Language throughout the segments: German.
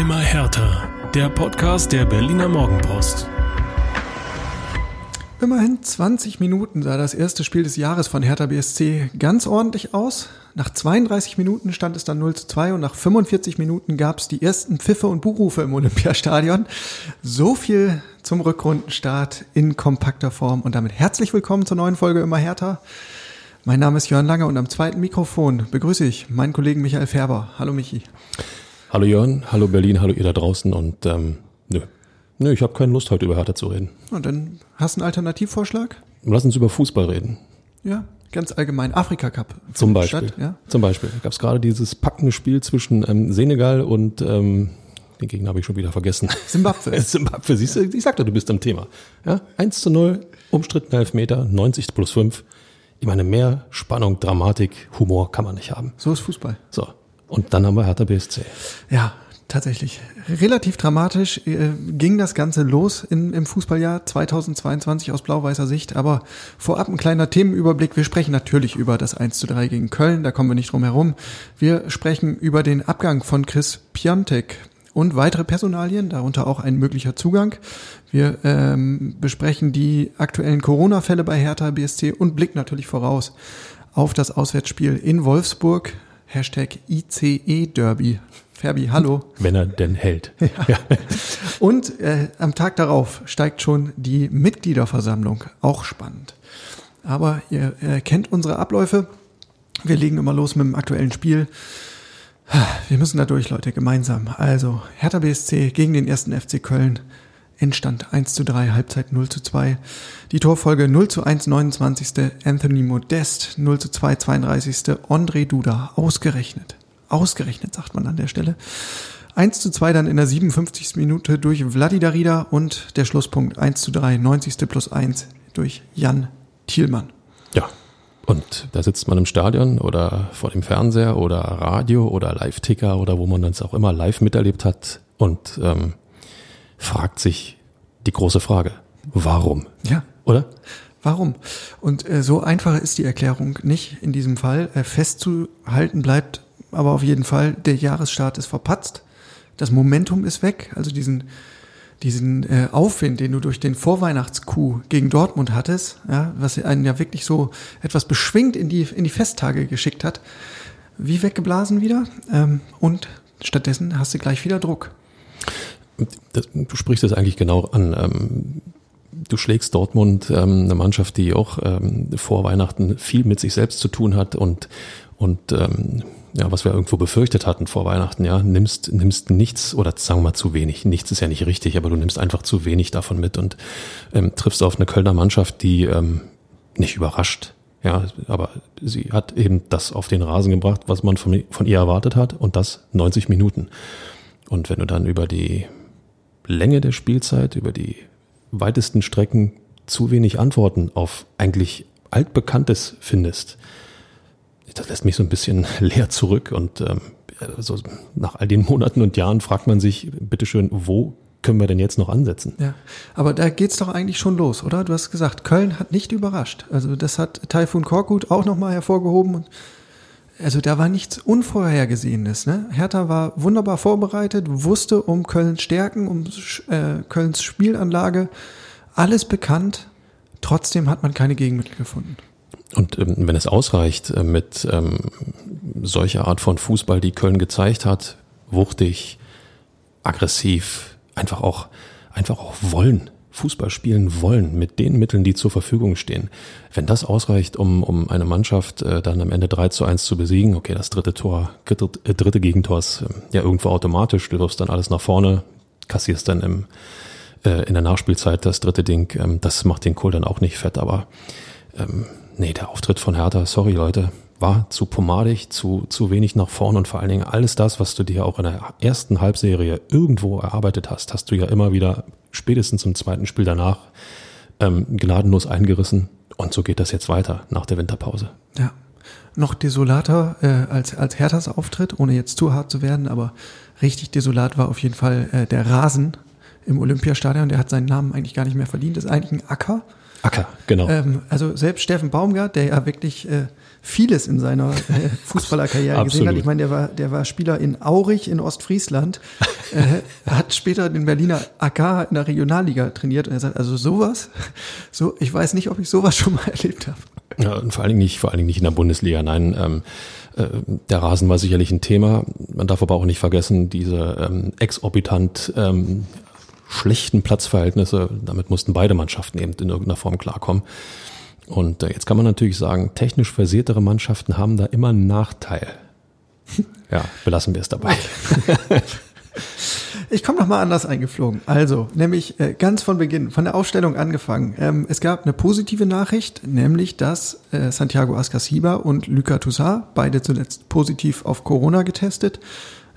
Immer härter. Der Podcast der Berliner Morgenpost. Immerhin 20 Minuten sah das erste Spiel des Jahres von Hertha BSC ganz ordentlich aus. Nach 32 Minuten stand es dann 0 zu 2 und nach 45 Minuten gab es die ersten Pfiffe und Buchrufe im Olympiastadion. So viel zum Rückrundenstart in kompakter Form und damit herzlich willkommen zur neuen Folge Immer härter. Mein Name ist Jörn Lange und am zweiten Mikrofon begrüße ich meinen Kollegen Michael Färber. Hallo Michi. Hallo Jörn, hallo Berlin, hallo ihr da draußen und ähm, nö, nö, ich habe keine Lust heute über Hertha zu reden. Und dann hast du einen Alternativvorschlag? Lass uns über Fußball reden. Ja, ganz allgemein. Afrika Cup. Zum Beispiel. Statt, ja? Zum Beispiel. Gab es gerade dieses packende Spiel zwischen ähm, Senegal und ähm, den Gegner habe ich schon wieder vergessen. Zimbabwe. Zimbabwe, siehst du, ich sagte, du bist am Thema. Ja, 1 zu 0, umstritten Elfmeter, 90 plus 5. Ich meine, mehr Spannung, Dramatik, Humor kann man nicht haben. So ist Fußball. So. Und dann haben wir Hertha BSC. Ja, tatsächlich. Relativ dramatisch äh, ging das Ganze los in, im Fußballjahr 2022 aus blau-weißer Sicht. Aber vorab ein kleiner Themenüberblick. Wir sprechen natürlich über das 1 zu 3 gegen Köln, da kommen wir nicht drum herum. Wir sprechen über den Abgang von Chris Piantek und weitere Personalien, darunter auch ein möglicher Zugang. Wir ähm, besprechen die aktuellen Corona-Fälle bei Hertha BSC und blicken natürlich voraus auf das Auswärtsspiel in Wolfsburg. Hashtag ICE-Derby. Ferbi, hallo. Wenn er denn hält. Ja. Und äh, am Tag darauf steigt schon die Mitgliederversammlung. Auch spannend. Aber ihr äh, kennt unsere Abläufe. Wir legen immer los mit dem aktuellen Spiel. Wir müssen da durch, Leute, gemeinsam. Also, Hertha BSC gegen den ersten FC Köln. Endstand 1 zu 3, Halbzeit 0 zu 2. Die Torfolge 0 zu 1, 29. Anthony Modest, 0 zu 2, 32. André Duda, ausgerechnet. Ausgerechnet, sagt man an der Stelle. 1 zu 2 dann in der 57. Minute durch Vladi Darida und der Schlusspunkt 1 zu 3, 90. plus 1 durch Jan Thielmann. Ja, und da sitzt man im Stadion oder vor dem Fernseher oder Radio oder Live-Ticker oder wo man das auch immer live miterlebt hat und ähm, fragt sich die große Frage, warum? Ja. Oder? Warum? Und äh, so einfach ist die Erklärung nicht in diesem Fall. Äh, festzuhalten bleibt aber auf jeden Fall, der Jahresstart ist verpatzt. Das Momentum ist weg. Also diesen, diesen äh, Aufwind, den du durch den Vorweihnachtskuh gegen Dortmund hattest, ja, was einen ja wirklich so etwas beschwingt in die, in die Festtage geschickt hat, wie weggeblasen wieder. Ähm, und stattdessen hast du gleich wieder Druck. Das, du sprichst es eigentlich genau an. Ähm, du schlägst Dortmund, ähm, eine Mannschaft, die auch ähm, vor Weihnachten viel mit sich selbst zu tun hat und, und ähm, ja, was wir irgendwo befürchtet hatten vor Weihnachten, ja, nimmst, nimmst nichts oder sagen wir mal zu wenig. Nichts ist ja nicht richtig, aber du nimmst einfach zu wenig davon mit und ähm, triffst auf eine Kölner Mannschaft, die ähm, nicht überrascht. Ja, aber sie hat eben das auf den Rasen gebracht, was man von, von ihr erwartet hat und das 90 Minuten. Und wenn du dann über die Länge der Spielzeit, über die weitesten Strecken zu wenig Antworten auf eigentlich altbekanntes findest, das lässt mich so ein bisschen leer zurück und ähm, also nach all den Monaten und Jahren fragt man sich, bitteschön, wo können wir denn jetzt noch ansetzen? Ja, aber da geht's doch eigentlich schon los, oder? Du hast gesagt, Köln hat nicht überrascht. Also das hat Taifun Korkut auch nochmal hervorgehoben. Also da war nichts Unvorhergesehenes. Ne? Hertha war wunderbar vorbereitet, wusste um Kölns Stärken, um äh, Kölns Spielanlage, alles bekannt. Trotzdem hat man keine Gegenmittel gefunden. Und ähm, wenn es ausreicht äh, mit ähm, solcher Art von Fußball, die Köln gezeigt hat, wuchtig, aggressiv, einfach auch, einfach auch wollen, Fußball spielen wollen mit den Mitteln, die zur Verfügung stehen. Wenn das ausreicht, um, um eine Mannschaft äh, dann am Ende 3 zu 1 zu besiegen, okay, das dritte Tor, dritte, äh, dritte Gegentor ist äh, ja irgendwo automatisch, du wirfst dann alles nach vorne, kassierst dann im, äh, in der Nachspielzeit das dritte Ding, ähm, das macht den Kohl dann auch nicht fett, aber ähm, nee, der Auftritt von Hertha, sorry Leute, war zu pomadig, zu, zu wenig nach vorn und vor allen Dingen alles das, was du dir auch in der ersten Halbserie irgendwo erarbeitet hast, hast du ja immer wieder spätestens im zweiten Spiel danach ähm, gnadenlos eingerissen. Und so geht das jetzt weiter nach der Winterpause. Ja. Noch desolater äh, als, als Herthas Auftritt, ohne jetzt zu hart zu werden, aber richtig desolat war auf jeden Fall äh, der Rasen im Olympiastadion. Der hat seinen Namen eigentlich gar nicht mehr verdient. Das ist eigentlich ein Acker Acker, genau. Ähm, also selbst Steffen Baumgart, der ja wirklich äh, vieles in seiner äh, Fußballerkarriere gesehen hat. Ich meine, der war, der war Spieler in Aurich in Ostfriesland, äh, hat später den Berliner AK in der Regionalliga trainiert und er sagt, also sowas, so, ich weiß nicht, ob ich sowas schon mal erlebt habe. Ja, und vor allen Dingen nicht, vor allen Dingen nicht in der Bundesliga. Nein, ähm, äh, der Rasen war sicherlich ein Thema. Man darf aber auch nicht vergessen, diese ähm, exorbitant ähm, schlechten Platzverhältnisse, damit mussten beide Mannschaften eben in irgendeiner Form klarkommen. Und äh, jetzt kann man natürlich sagen, technisch versiertere Mannschaften haben da immer einen Nachteil. Ja, belassen wir es dabei. Ich komme noch mal anders eingeflogen. Also, nämlich äh, ganz von Beginn, von der Aufstellung angefangen. Ähm, es gab eine positive Nachricht, nämlich dass äh, Santiago Ascasiba und Luca Toussaint, beide zuletzt positiv auf Corona getestet,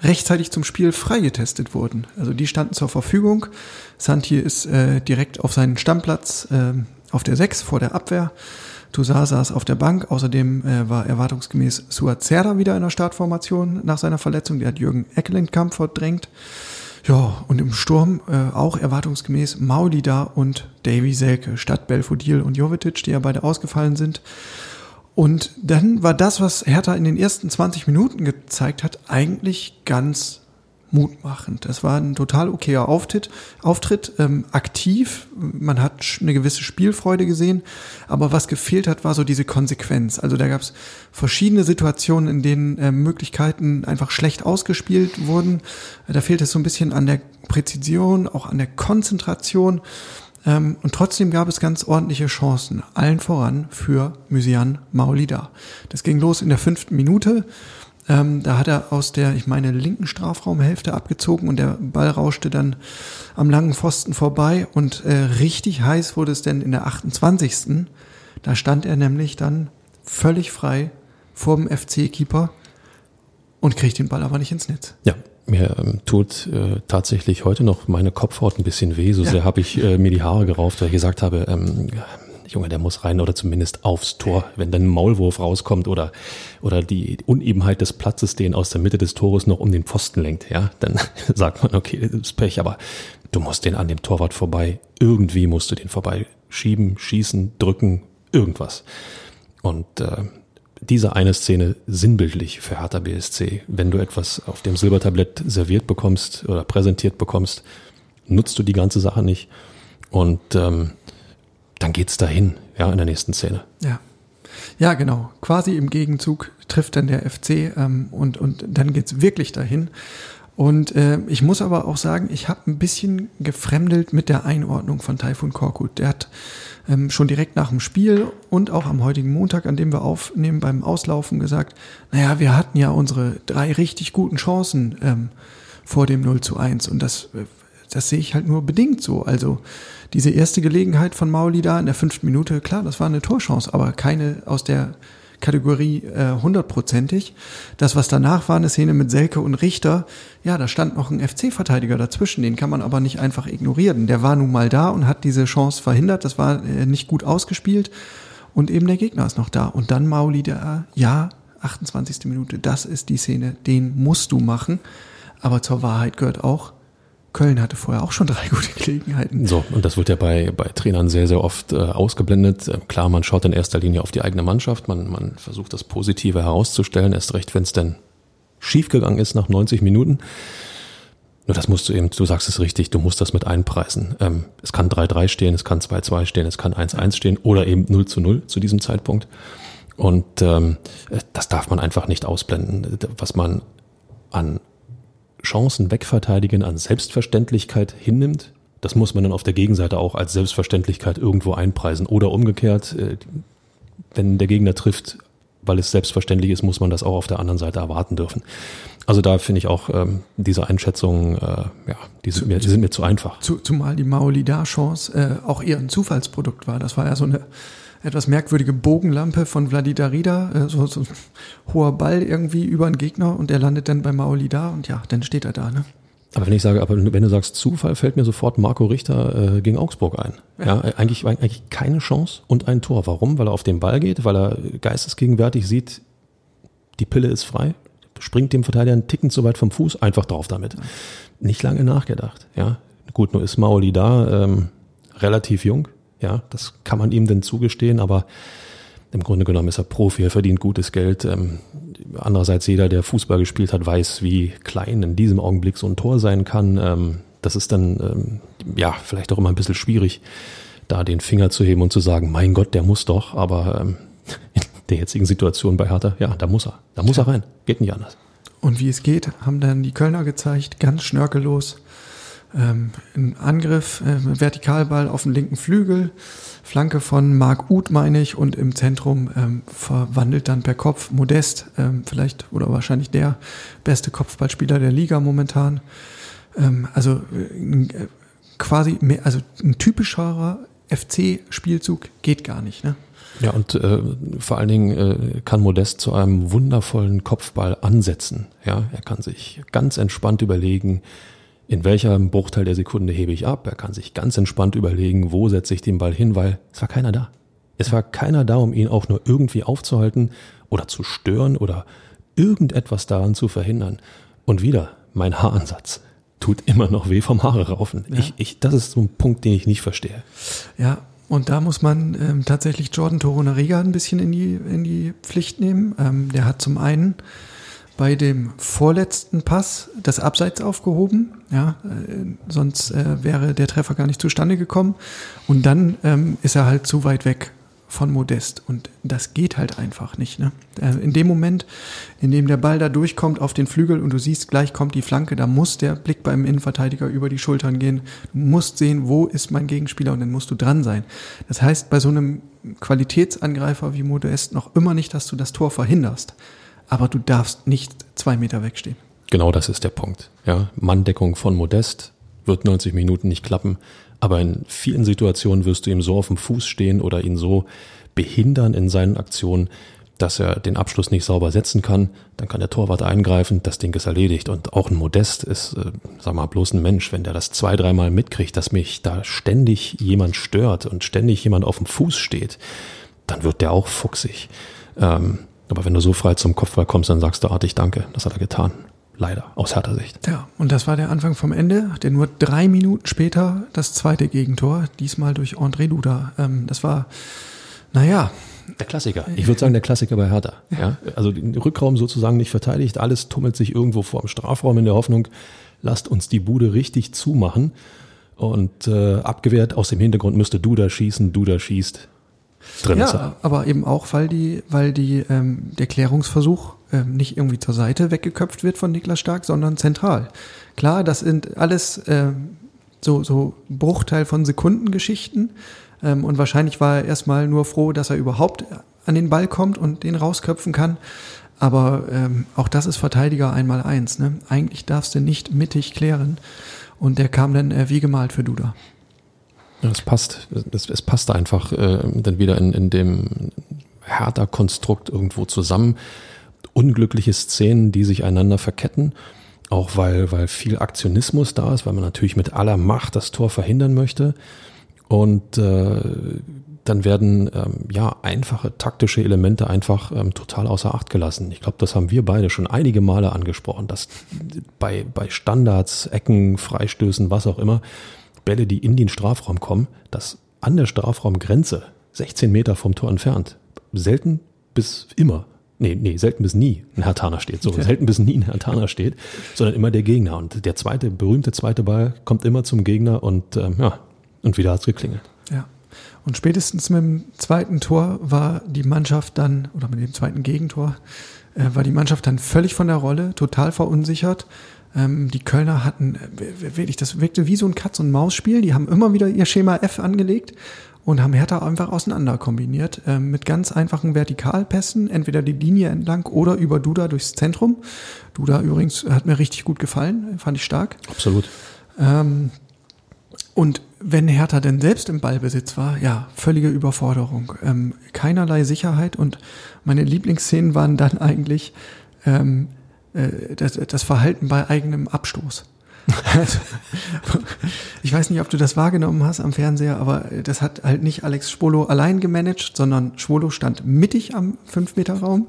rechtzeitig zum Spiel freigetestet wurden. Also die standen zur Verfügung. Santi ist äh, direkt auf seinen Stammplatz äh, auf der 6 vor der Abwehr. Toussaint saß auf der Bank. Außerdem äh, war erwartungsgemäß Suat Serra wieder in der Startformation nach seiner Verletzung. Der hat Jürgen Eckelenkamp verdrängt. Ja, und im Sturm äh, auch erwartungsgemäß Maulida und Davy Selke statt Belfodil und Jovetic, die ja beide ausgefallen sind. Und dann war das, was Hertha in den ersten 20 Minuten gezeigt hat, eigentlich ganz mutmachend. Das war ein total okayer Auftritt, Auftritt ähm, aktiv. Man hat eine gewisse Spielfreude gesehen, aber was gefehlt hat, war so diese Konsequenz. Also da gab es verschiedene Situationen, in denen äh, Möglichkeiten einfach schlecht ausgespielt wurden. Da fehlt es so ein bisschen an der Präzision, auch an der Konzentration. Ähm, und trotzdem gab es ganz ordentliche Chancen, allen voran für Mysian Maolida. Das ging los in der fünften Minute. Ähm, da hat er aus der, ich meine, linken Strafraumhälfte abgezogen und der Ball rauschte dann am langen Pfosten vorbei und äh, richtig heiß wurde es denn in der 28. Da stand er nämlich dann völlig frei vor dem FC-Keeper und kriegt den Ball aber nicht ins Netz. Ja, mir ähm, tut äh, tatsächlich heute noch meine Kopfhaut ein bisschen weh. So ja. sehr habe ich äh, mir die Haare gerauft, weil ich gesagt habe, ähm, Junge, der muss rein oder zumindest aufs Tor. Wenn dann ein Maulwurf rauskommt oder, oder die Unebenheit des Platzes den aus der Mitte des Tores noch um den Pfosten lenkt, ja, dann sagt man, okay, das ist Pech, aber du musst den an dem Torwart vorbei. Irgendwie musst du den vorbei schieben, schießen, drücken, irgendwas. Und äh, diese eine Szene sinnbildlich für Hertha BSC. Wenn du etwas auf dem Silbertablett serviert bekommst oder präsentiert bekommst, nutzt du die ganze Sache nicht. Und ähm, dann geht's dahin, ja, in der nächsten Szene. Ja. Ja, genau. Quasi im Gegenzug trifft dann der FC ähm, und, und dann geht's wirklich dahin. Und äh, ich muss aber auch sagen, ich habe ein bisschen gefremdelt mit der Einordnung von Taifun Korkut. Der hat ähm, schon direkt nach dem Spiel und auch am heutigen Montag, an dem wir aufnehmen, beim Auslaufen gesagt, naja, wir hatten ja unsere drei richtig guten Chancen ähm, vor dem 0 zu 1. Und das, äh, das sehe ich halt nur bedingt so. Also diese erste Gelegenheit von Mauli da in der fünften Minute, klar, das war eine Torchance, aber keine aus der Kategorie äh, hundertprozentig. das, was danach war, eine Szene mit Selke und Richter, ja, da stand noch ein FC-Verteidiger dazwischen, den kann man aber nicht einfach ignorieren. Der war nun mal da und hat diese Chance verhindert, das war äh, nicht gut ausgespielt und eben der Gegner ist noch da. Und dann Mauli, der, ja, 28. Minute, das ist die Szene, den musst du machen. Aber zur Wahrheit gehört auch, Köln hatte vorher auch schon drei gute Gelegenheiten. So, und das wird ja bei, bei Trainern sehr, sehr oft äh, ausgeblendet. Äh, klar, man schaut in erster Linie auf die eigene Mannschaft, man, man versucht das Positive herauszustellen, erst recht, wenn es denn schiefgegangen ist nach 90 Minuten. Nur das musst du eben, du sagst es richtig, du musst das mit einpreisen. Ähm, es kann 3-3 stehen, es kann 2-2 stehen, es kann 1-1 stehen oder eben 0 zu 0 zu diesem Zeitpunkt. Und ähm, das darf man einfach nicht ausblenden. Was man an Chancen wegverteidigen an Selbstverständlichkeit hinnimmt, das muss man dann auf der Gegenseite auch als Selbstverständlichkeit irgendwo einpreisen. Oder umgekehrt, äh, wenn der Gegner trifft, weil es selbstverständlich ist, muss man das auch auf der anderen Seite erwarten dürfen. Also da finde ich auch ähm, diese Einschätzungen, äh, ja, die sind, mir, die sind mir zu einfach. Zumal die Maolida-Chance äh, auch eher ein Zufallsprodukt war. Das war ja so eine etwas merkwürdige Bogenlampe von Vladida Rida, äh, so, so ein hoher Ball irgendwie über einen Gegner und der landet dann bei Maoli da und ja, dann steht er da, ne? Aber wenn ich sage, aber wenn du sagst Zufall, fällt mir sofort Marco Richter äh, gegen Augsburg ein. Ja, ja eigentlich, eigentlich keine Chance und ein Tor. Warum? Weil er auf den Ball geht, weil er geistesgegenwärtig sieht, die Pille ist frei, springt dem Verteidiger einen Ticken zu weit vom Fuß, einfach drauf damit. Nicht lange nachgedacht. Ja, gut, nur ist Maoli da, ähm, relativ jung, Ja, das kann man ihm denn zugestehen, aber im Grunde genommen ist er Profi, er verdient gutes Geld. Ähm, andererseits jeder, der Fußball gespielt hat, weiß, wie klein in diesem Augenblick so ein Tor sein kann. Ähm, das ist dann ähm, ja vielleicht auch immer ein bisschen schwierig, da den Finger zu heben und zu sagen, mein Gott, der muss doch. Aber in der jetzigen Situation bei Hertha, ja, da muss er, da muss er rein, geht nicht anders. Und wie es geht, haben dann die Kölner gezeigt, ganz schnörkellos. Ähm, ein Angriff, äh, Vertikalball auf den linken Flügel, Flanke von Marc Uth, meine ich, und im Zentrum ähm, verwandelt dann per Kopf Modest, ähm, vielleicht oder wahrscheinlich der beste Kopfballspieler der Liga momentan. Ähm, also äh, quasi mehr, also ein typischerer FC-Spielzug geht gar nicht, ne? Ja, und äh, vor allen Dingen äh, kann Modest zu einem wundervollen Kopfball ansetzen. Ja, er kann sich ganz entspannt überlegen, in welchem Bruchteil der Sekunde hebe ich ab. Er kann sich ganz entspannt überlegen, wo setze ich den Ball hin, weil es war keiner da. Es war keiner da, um ihn auch nur irgendwie aufzuhalten oder zu stören oder irgendetwas daran zu verhindern. Und wieder, mein Haaransatz tut immer noch weh vom Haare raufen. Ja. Ich, ich, das ist so ein Punkt, den ich nicht verstehe. Ja, und da muss man ähm, tatsächlich Jordan Torunariga ein bisschen in die, in die Pflicht nehmen. Ähm, der hat zum einen bei dem vorletzten Pass das Abseits aufgehoben. Ja, äh, sonst äh, wäre der Treffer gar nicht zustande gekommen. Und dann ähm, ist er halt zu weit weg von Modest. Und das geht halt einfach nicht. Ne? Äh, in dem Moment, in dem der Ball da durchkommt auf den Flügel und du siehst, gleich kommt die Flanke, da muss der Blick beim Innenverteidiger über die Schultern gehen. Du musst sehen, wo ist mein Gegenspieler und dann musst du dran sein. Das heißt, bei so einem Qualitätsangreifer wie Modest noch immer nicht, dass du das Tor verhinderst aber du darfst nicht zwei Meter wegstehen. Genau das ist der Punkt. Ja, Manndeckung von Modest wird 90 Minuten nicht klappen, aber in vielen Situationen wirst du ihm so auf dem Fuß stehen oder ihn so behindern in seinen Aktionen, dass er den Abschluss nicht sauber setzen kann, dann kann der Torwart eingreifen, das Ding ist erledigt. Und auch ein Modest ist, äh, sag mal, bloß ein Mensch, wenn der das zwei, dreimal mitkriegt, dass mich da ständig jemand stört und ständig jemand auf dem Fuß steht, dann wird der auch fuchsig. Ähm, aber wenn du so frei zum Kopfball kommst, dann sagst du artig Danke. Das hat er getan. Leider, aus härter Sicht. Ja, und das war der Anfang vom Ende, denn nur drei Minuten später das zweite Gegentor, diesmal durch André Duda. Ähm, das war, naja. Der Klassiker. Ich würde sagen, der Klassiker bei Hertha. Ja. ja. Also den Rückraum sozusagen nicht verteidigt, alles tummelt sich irgendwo vor dem Strafraum in der Hoffnung, lasst uns die Bude richtig zumachen. Und äh, abgewehrt aus dem Hintergrund müsste Duda schießen, Duda schießt, drin ja. Ja, aber eben auch, weil die, weil die ähm, der Klärungsversuch ähm, nicht irgendwie zur Seite weggeköpft wird von Niklas Stark, sondern zentral. Klar, das sind alles ähm, so, so Bruchteil von Sekundengeschichten. Ähm, und wahrscheinlich war er erstmal nur froh, dass er überhaupt an den Ball kommt und den rausköpfen kann. Aber ähm, auch das ist Verteidiger einmal eins. Ne? Eigentlich darfst du nicht mittig klären. Und der kam dann äh, wie gemalt für Duda. Es passt. Es, es passt einfach äh, dann wieder in, in dem härter Konstrukt irgendwo zusammen. Unglückliche Szenen, die sich einander verketten. Auch weil, weil viel Aktionismus da ist, weil man natürlich mit aller Macht das Tor verhindern möchte. Und äh, dann werden ähm, ja einfache taktische Elemente einfach ähm, total außer Acht gelassen. Ich glaube, das haben wir beide schon einige Male angesprochen, dass bei, bei Standards, Ecken, Freistößen, was auch immer, Bälle, die in den Strafraum kommen, dass an der Strafraumgrenze, 16 Meter vom Tor entfernt, selten bis immer, nee, nee, selten bis nie ein Hertaner steht, so, selten bis nie ein Hertaner steht, sondern immer der Gegner. Und der zweite, berühmte zweite Ball kommt immer zum Gegner und, ähm, ja, und wieder hat's geklingelt. Ja. Und spätestens mit dem zweiten Tor war die Mannschaft dann, oder mit dem zweiten Gegentor, äh, war die Mannschaft dann völlig von der Rolle, total verunsichert. Ähm, die Kölner hatten äh, wirklich, das wirkte wie so ein Katz- und Maus-Spiel. Die haben immer wieder ihr Schema F angelegt und haben Hertha einfach auseinander kombiniert äh, mit ganz einfachen Vertikalpässen, entweder die Linie entlang oder über Duda durchs Zentrum. Duda übrigens hat mir richtig gut gefallen, fand ich stark. Absolut. Ähm, und wenn Hertha denn selbst im Ballbesitz war, ja, völlige Überforderung, ähm, keinerlei Sicherheit und meine Lieblingsszenen waren dann eigentlich ähm, äh, das, das Verhalten bei eigenem Abstoß. Also, ich weiß nicht, ob du das wahrgenommen hast am Fernseher, aber das hat halt nicht Alex Schwolo allein gemanagt, sondern Schwolo stand mittig am 5-Meter-Raum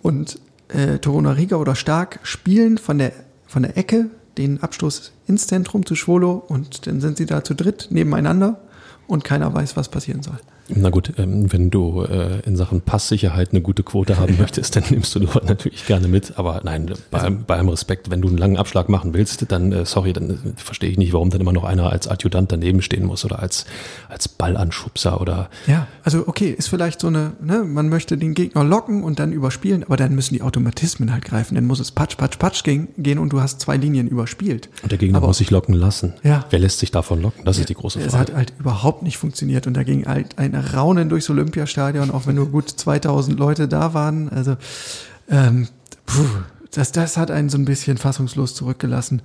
und äh, Torona Riga oder Stark spielen von der, von der Ecke den Abstoß ins Zentrum zu Schwolo und dann sind sie da zu dritt nebeneinander und keiner weiß, was passieren soll. Na gut, ähm, wenn du äh, in Sachen Passsicherheit eine gute Quote haben möchtest, dann nimmst du das natürlich gerne mit. Aber nein, bei, also, bei allem Respekt, wenn du einen langen Abschlag machen willst, dann, äh, sorry, dann äh, verstehe ich nicht, warum dann immer noch einer als Adjutant daneben stehen muss oder als, als Ballanschubser oder. Ja, also okay, ist vielleicht so eine, ne, man möchte den Gegner locken und dann überspielen, aber dann müssen die Automatismen halt greifen. Dann muss es patsch, patsch, patsch gehen, gehen und du hast zwei Linien überspielt. Und der Gegner aber, muss sich locken lassen. Ja. Wer lässt sich davon locken? Das ist die große Frage. Es hat halt überhaupt nicht funktioniert und da ging halt ein Raunen durchs Olympiastadion, auch wenn nur gut 2000 Leute da waren. Also ähm, puh, das, das hat einen so ein bisschen fassungslos zurückgelassen.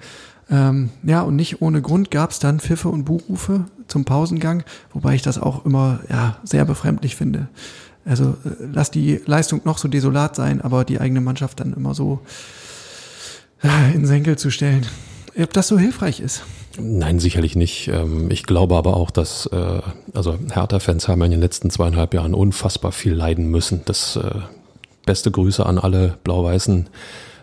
Ähm, ja, und nicht ohne Grund gab es dann Pfiffe und Buchrufe zum Pausengang, wobei ich das auch immer ja, sehr befremdlich finde. Also äh, lass die Leistung noch so desolat sein, aber die eigene Mannschaft dann immer so äh, in Senkel zu stellen. Ob das so hilfreich ist. Nein, sicherlich nicht. Ähm, ich glaube aber auch, dass äh, also Hertha-Fans haben in den letzten zweieinhalb Jahren unfassbar viel leiden müssen. Das äh, beste Grüße an alle Blau-Weißen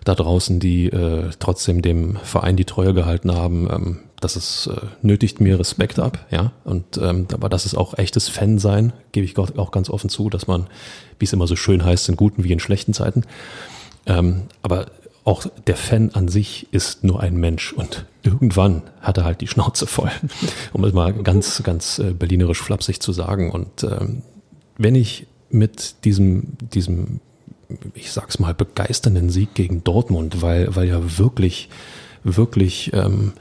da draußen, die äh, trotzdem dem Verein die Treue gehalten haben. Ähm, das ist nötigt mir Respekt ab, ja. Und ähm, aber das ist auch echtes Fan-Sein, gebe ich auch ganz offen zu, dass man, wie es immer so schön heißt, in guten wie in schlechten Zeiten. aber auch der Fan an sich ist nur ein Mensch und irgendwann hat er halt die Schnauze voll, um es mal ganz, ganz äh, berlinerisch flapsig zu sagen. Und ähm, wenn ich mit diesem, diesem, ich sag's mal, begeisternden Sieg gegen Dortmund, weil, weil ja wirklich, wirklich ähm,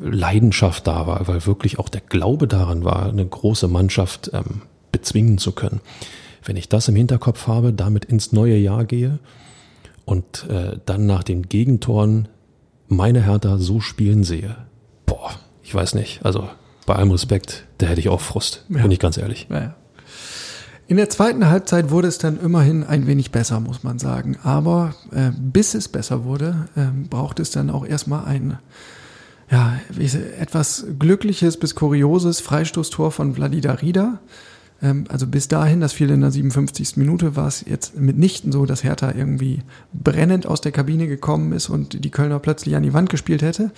Leidenschaft da war, weil wirklich auch der Glaube daran war, eine große Mannschaft ähm, bezwingen zu können. Wenn ich das im Hinterkopf habe, damit ins neue Jahr gehe, und äh, dann nach den Gegentoren meine Hertha so spielen sehe, boah, ich weiß nicht. Also bei allem Respekt, da hätte ich auch Frust, ja. bin ich ganz ehrlich. Ja, In der zweiten Halbzeit wurde es dann immerhin ein wenig besser, muss man sagen. Aber äh, bis es besser wurde, äh, braucht es dann auch erstmal ein ja, etwas glückliches bis kurioses Freistoßtor von Vladida Rida. Ähm, also bis dahin, das fiel in der 57. Minute, war es jetzt mitnichten so, dass Hertha irgendwie brennend aus der Kabine gekommen ist und die Kölner plötzlich an die Wand gespielt hätte.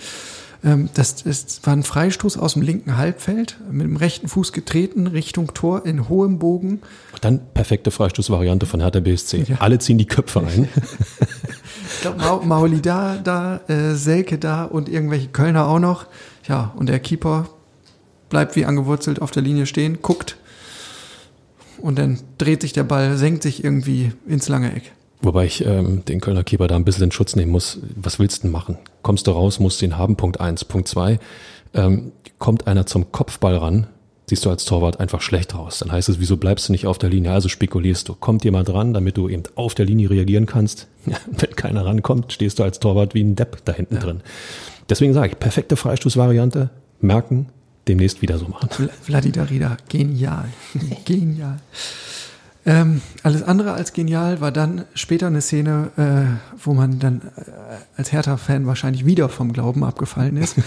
Ähm, das, das war ein Freistoß aus dem linken Halbfeld, mit dem rechten Fuß getreten, Richtung Tor in hohem Bogen. Dann perfekte Freistoßvariante von Hertha BSC. Ja. Alle ziehen die Köpfe ein. ich glaube, Mauli da, da, äh, Selke da und irgendwelche Kölner auch noch. Ja, und der Keeper bleibt wie angewurzelt auf der Linie stehen, guckt, und dann dreht sich der Ball, senkt sich irgendwie ins lange Eck. Wobei ich ähm, den Kölner Keeper da ein bisschen in Schutz nehmen muss. Was willst du denn machen? Kommst du raus, musst ihn haben, Punkt eins. Punkt zwei, ähm, kommt einer zum Kopfball ran, siehst du als Torwart einfach schlecht raus. Dann heißt es, wieso bleibst du nicht auf der Linie? Also spekulierst du. Kommt jemand ran, damit du eben auf der Linie reagieren kannst? Wenn keiner rankommt, stehst du als Torwart wie ein Depp da hinten ja. drin. Deswegen sage ich, perfekte Freistoßvariante, merken, demnächst wieder so machen. Vladidarida, genial. genial. Ähm, alles andere als genial war dann später eine Szene, äh, wo man dann äh, als Hertha-Fan wahrscheinlich wieder vom Glauben abgefallen ist.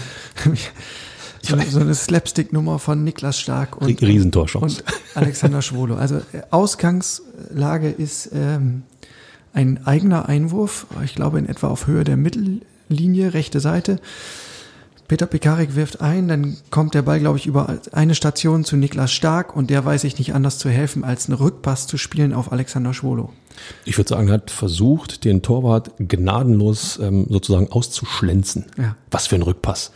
so, so, eine Slapstick-Nummer von Niklas Stark und, und Alexander Schwolo. Also äh, Ausgangslage ist ähm, ein eigener Einwurf, ich glaube in etwa auf Höhe der Mittellinie, rechte Seite. Peter Pekarik wirft ein, dann kommt der Ball, glaube ich, über eine Station zu Niklas Stark und der weiß sich nicht anders zu helfen, als einen Rückpass zu spielen auf Alexander Schwolo. Ich würde sagen, er hat versucht, den Torwart gnadenlos ähm, sozusagen auszuschlänzen. Ja. Was für ein Rückpass.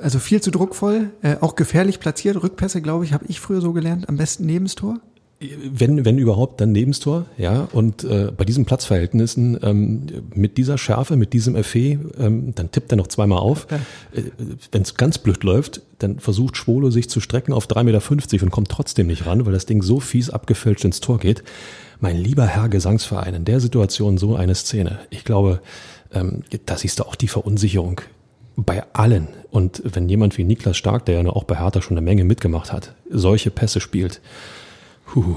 Also viel zu druckvoll, äh, auch gefährlich platziert. Rückpässe, glaube ich, habe ich früher so gelernt, am besten Nebenstor. Wenn, wenn überhaupt, dann Nebenstor, ja. Und äh, bei diesen Platzverhältnissen, ähm, mit dieser Schärfe, mit diesem Effet, ähm, dann tippt er noch zweimal auf. Äh, wenn es ganz blöd läuft, dann versucht Schwolo sich zu strecken auf 3,50 Meter und kommt trotzdem nicht ran, weil das Ding so fies abgefälscht ins Tor geht. Mein lieber Herr Gesangsverein, in der Situation so eine Szene. Ich glaube, ähm, da siehst du auch die Verunsicherung bei allen. Und wenn jemand wie Niklas Stark, der ja auch bei Hertha schon eine Menge mitgemacht hat, solche Pässe spielt, Puh, mir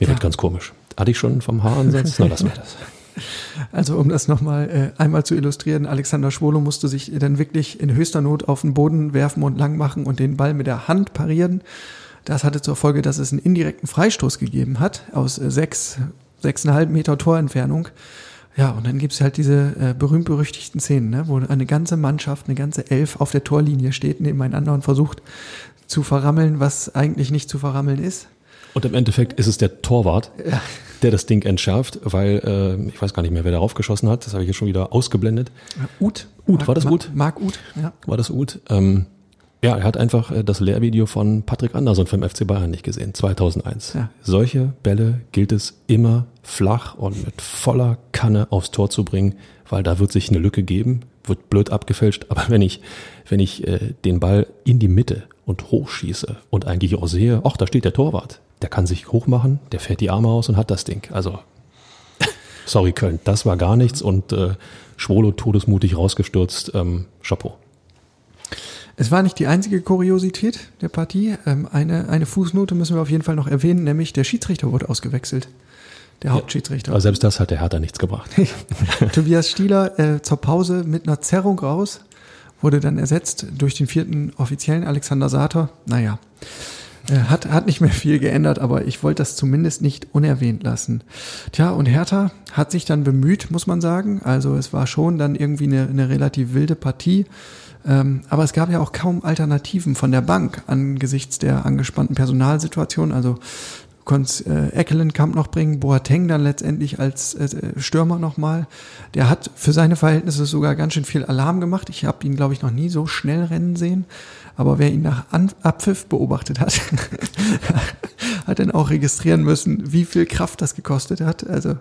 ja. wird ganz komisch. Hatte ich schon vom Haaransatz? Na, lassen wir das. Also um das nochmal äh, einmal zu illustrieren, Alexander Schwolo musste sich dann wirklich in höchster Not auf den Boden werfen und lang machen und den Ball mit der Hand parieren. Das hatte zur Folge, dass es einen indirekten Freistoß gegeben hat aus äh, sechs, sechseinhalb Meter Torentfernung. Ja, und dann gibt's halt diese äh, berühmt-berüchtigten Szenen, ne, wo eine ganze Mannschaft, eine ganze Elf auf der Torlinie steht nebeneinander und versucht zu verrammeln, was eigentlich nicht zu verrammeln ist. Und im Endeffekt ist es der Torwart, ja. der das Ding entschärft, weil äh, ich weiß gar nicht mehr, wer darauf geschossen hat. Das habe ich jetzt schon wieder ausgeblendet. Ut. Ut, war das Ut? Marc Ut, ja. War das Ut? Ähm, ja, er hat einfach äh, das Lehrvideo von Patrick Andersson vom FC Bayern nicht gesehen, 2001. Ja. Solche Bälle gilt es immer flach und mit voller Kanne aufs Tor zu bringen, weil da wird sich eine Lücke geben, wird blöd abgefälscht, aber wenn ich, wenn ich äh, den Ball in die Mitte und hochschieße und eigentlich auch sehe, ach, da steht der Torwart, der kann sich hochmachen, der fährt die Arme aus und hat das Ding. Also, sorry Köln, das war gar nichts und äh, Schwolo todesmutig rausgestürzt, ähm, Chapeau. Es war nicht die einzige Kuriosität der Partie. Ähm, eine, eine Fußnote müssen wir auf jeden Fall noch erwähnen, nämlich der Schiedsrichter wurde ausgewechselt. Der Hauptschiedsrichter. Aber selbst das hat der Hertha nichts gebracht. Tobias Stieler äh, zur Pause mit einer Zerrung raus, wurde dann ersetzt durch den vierten offiziellen Alexander Sater. Naja, äh, hat, hat nicht mehr viel geändert, aber ich wollte das zumindest nicht unerwähnt lassen. Tja, und Hertha hat sich dann bemüht, muss man sagen. Also es war schon dann irgendwie eine, eine relativ wilde Partie. Ähm, aber es gab ja auch kaum Alternativen von der Bank angesichts der angespannten Personalsituation. Also konntest äh, Eckelenkamp noch bringen, Boateng dann letztendlich als äh, Stürmer nochmal. Der hat für seine Verhältnisse sogar ganz schön viel Alarm gemacht. Ich habe ihn, glaube ich, noch nie so schnell rennen sehen. Aber wer ihn nach An Abpfiff beobachtet hat, hat dann auch registrieren müssen, wie viel Kraft das gekostet hat. Also